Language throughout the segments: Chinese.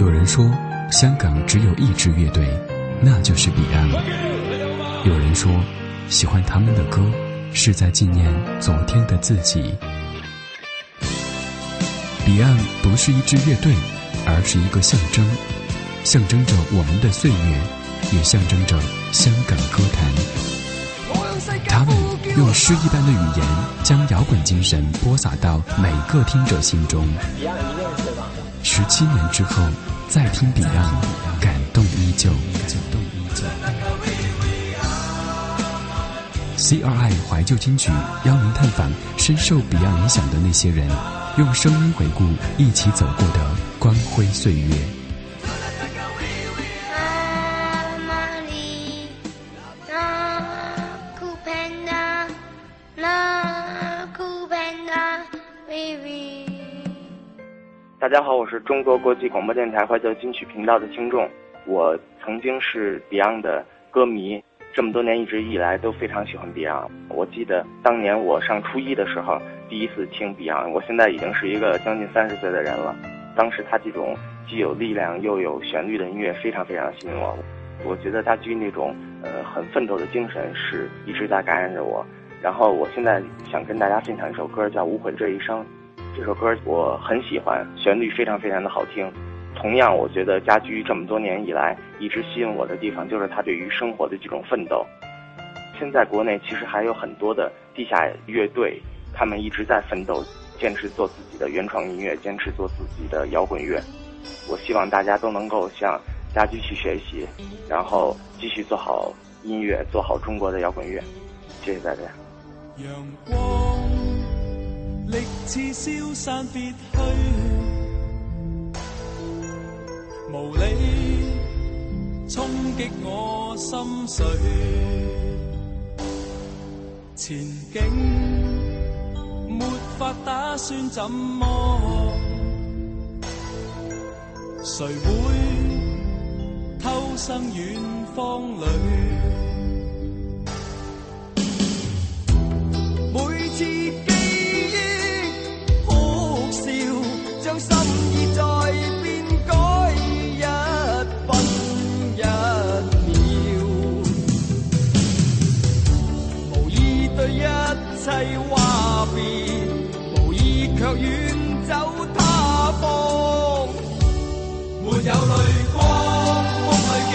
有人说，香港只有一支乐队，那就是彼岸。有人说，喜欢他们的歌，是在纪念昨天的自己。彼岸不是一支乐队，而是一个象征，象征着我们的岁月，也象征着香港歌坛。他们用诗一般的语言，将摇滚精神播撒到每个听者心中。十七年之后，再听 Beyond，感动依旧。CRI 怀旧金曲邀您探访深受彼岸影响的那些人，用声音回顾一起走过的光辉岁月。大家好，我是中国国际广播电台怀旧金曲频道的听众，我曾经是 Beyond 的歌迷。这么多年一直以来都非常喜欢 Beyond。我记得当年我上初一的时候第一次听 Beyond，我现在已经是一个将近三十岁的人了。当时他这种既有力量又有旋律的音乐非常非常吸引我。我觉得他基于那种呃很奋斗的精神是一直在感染着我。然后我现在想跟大家分享一首歌叫《无悔这一生》，这首歌我很喜欢，旋律非常非常的好听。同样，我觉得家居这么多年以来一直吸引我的地方，就是他对于生活的这种奋斗。现在国内其实还有很多的地下乐队，他们一直在奋斗，坚持做自己的原创音乐，坚持做自己的摇滚乐。我希望大家都能够向家居去学习，然后继续做好音乐，做好中国的摇滚乐。谢谢大家。阳光力次消散别去。无理冲击我心碎，前景没法打算怎么，谁会偷生远方里？远走他方，没有泪光，风里劲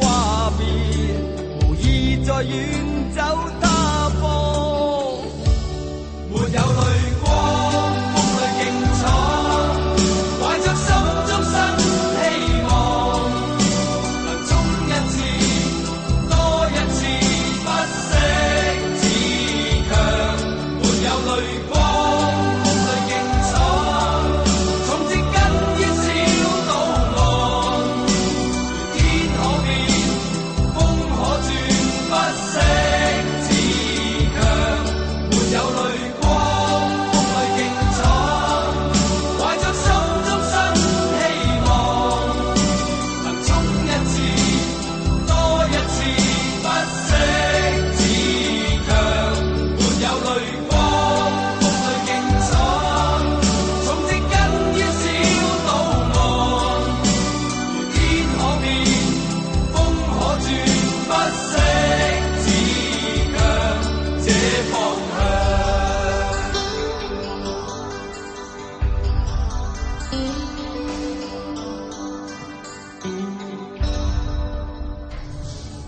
话别，无意再远走他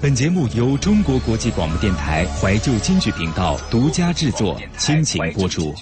本节目由中国国际广播电台怀旧京剧频道独家制作，倾情播出。